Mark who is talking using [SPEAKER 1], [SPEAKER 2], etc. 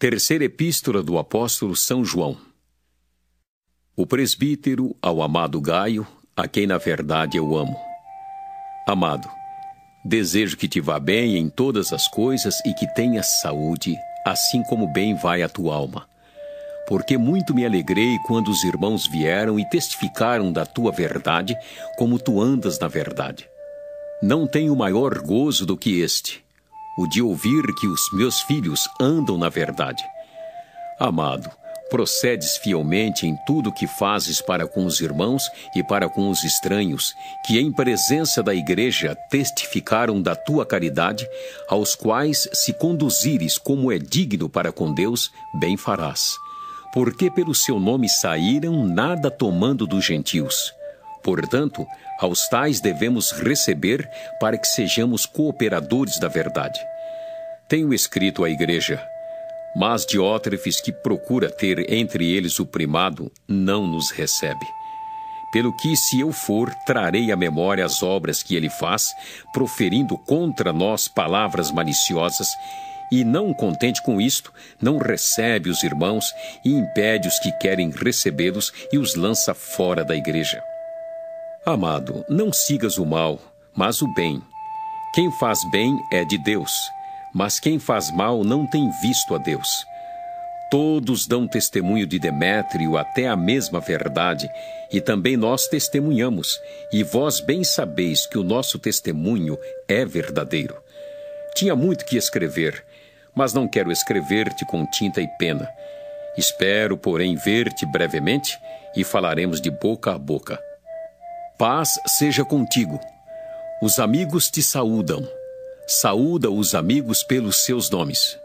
[SPEAKER 1] Terceira Epístola do Apóstolo São João. O presbítero ao amado Gaio, a quem na verdade eu amo. Amado, desejo que te vá bem em todas as coisas e que tenhas saúde, assim como bem vai a tua alma. Porque muito me alegrei quando os irmãos vieram e testificaram da tua verdade, como tu andas na verdade. Não tenho maior gozo do que este o de ouvir que os meus filhos andam na verdade. Amado, procedes fielmente em tudo que fazes para com os irmãos e para com os estranhos, que em presença da igreja testificaram da tua caridade, aos quais se conduzires como é digno para com Deus, bem farás. Porque pelo seu nome saíram, nada tomando dos gentios. Portanto, aos tais devemos receber para que sejamos cooperadores da verdade. Tenho escrito à igreja, mas Diótrefes, que procura ter entre eles o primado, não nos recebe. Pelo que, se eu for, trarei à memória as obras que ele faz, proferindo contra nós palavras maliciosas, e não contente com isto, não recebe os irmãos e impede os que querem recebê-los e os lança fora da igreja. Amado, não sigas o mal, mas o bem. Quem faz bem é de Deus, mas quem faz mal não tem visto a Deus. Todos dão testemunho de Demétrio até a mesma verdade, e também nós testemunhamos, e vós bem sabeis que o nosso testemunho é verdadeiro. Tinha muito que escrever, mas não quero escrever-te com tinta e pena. Espero, porém, ver-te brevemente e falaremos de boca a boca. Paz seja contigo. Os amigos te saúdam. Saúda os amigos pelos seus nomes.